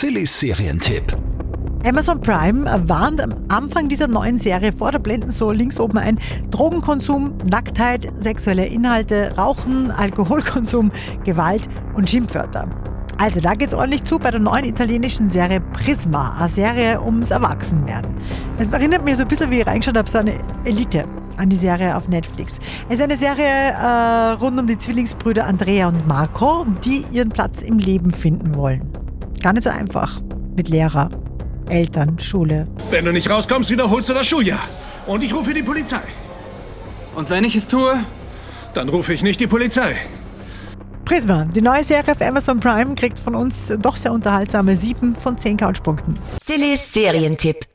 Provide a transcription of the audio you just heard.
Sillys Serientipp. Amazon Prime warnt am Anfang dieser neuen Serie vor der Blenden so links oben ein Drogenkonsum, Nacktheit, sexuelle Inhalte, Rauchen, Alkoholkonsum, Gewalt und Schimpfwörter. Also da geht's ordentlich zu bei der neuen italienischen Serie Prisma, eine Serie ums Erwachsenwerden. Es erinnert mich so ein bisschen, wie ich reingeschaut habe, so eine Elite an die Serie auf Netflix. Es ist eine Serie äh, rund um die Zwillingsbrüder Andrea und Marco, die ihren Platz im Leben finden wollen. Gar nicht so einfach mit Lehrer, Eltern, Schule. Wenn du nicht rauskommst, wiederholst du das Schuljahr. Und ich rufe die Polizei. Und wenn ich es tue? Dann rufe ich nicht die Polizei. Prisma, die neue Serie auf Amazon Prime, kriegt von uns doch sehr unterhaltsame 7 von 10 Couchpunkten. Sillys Serientipp.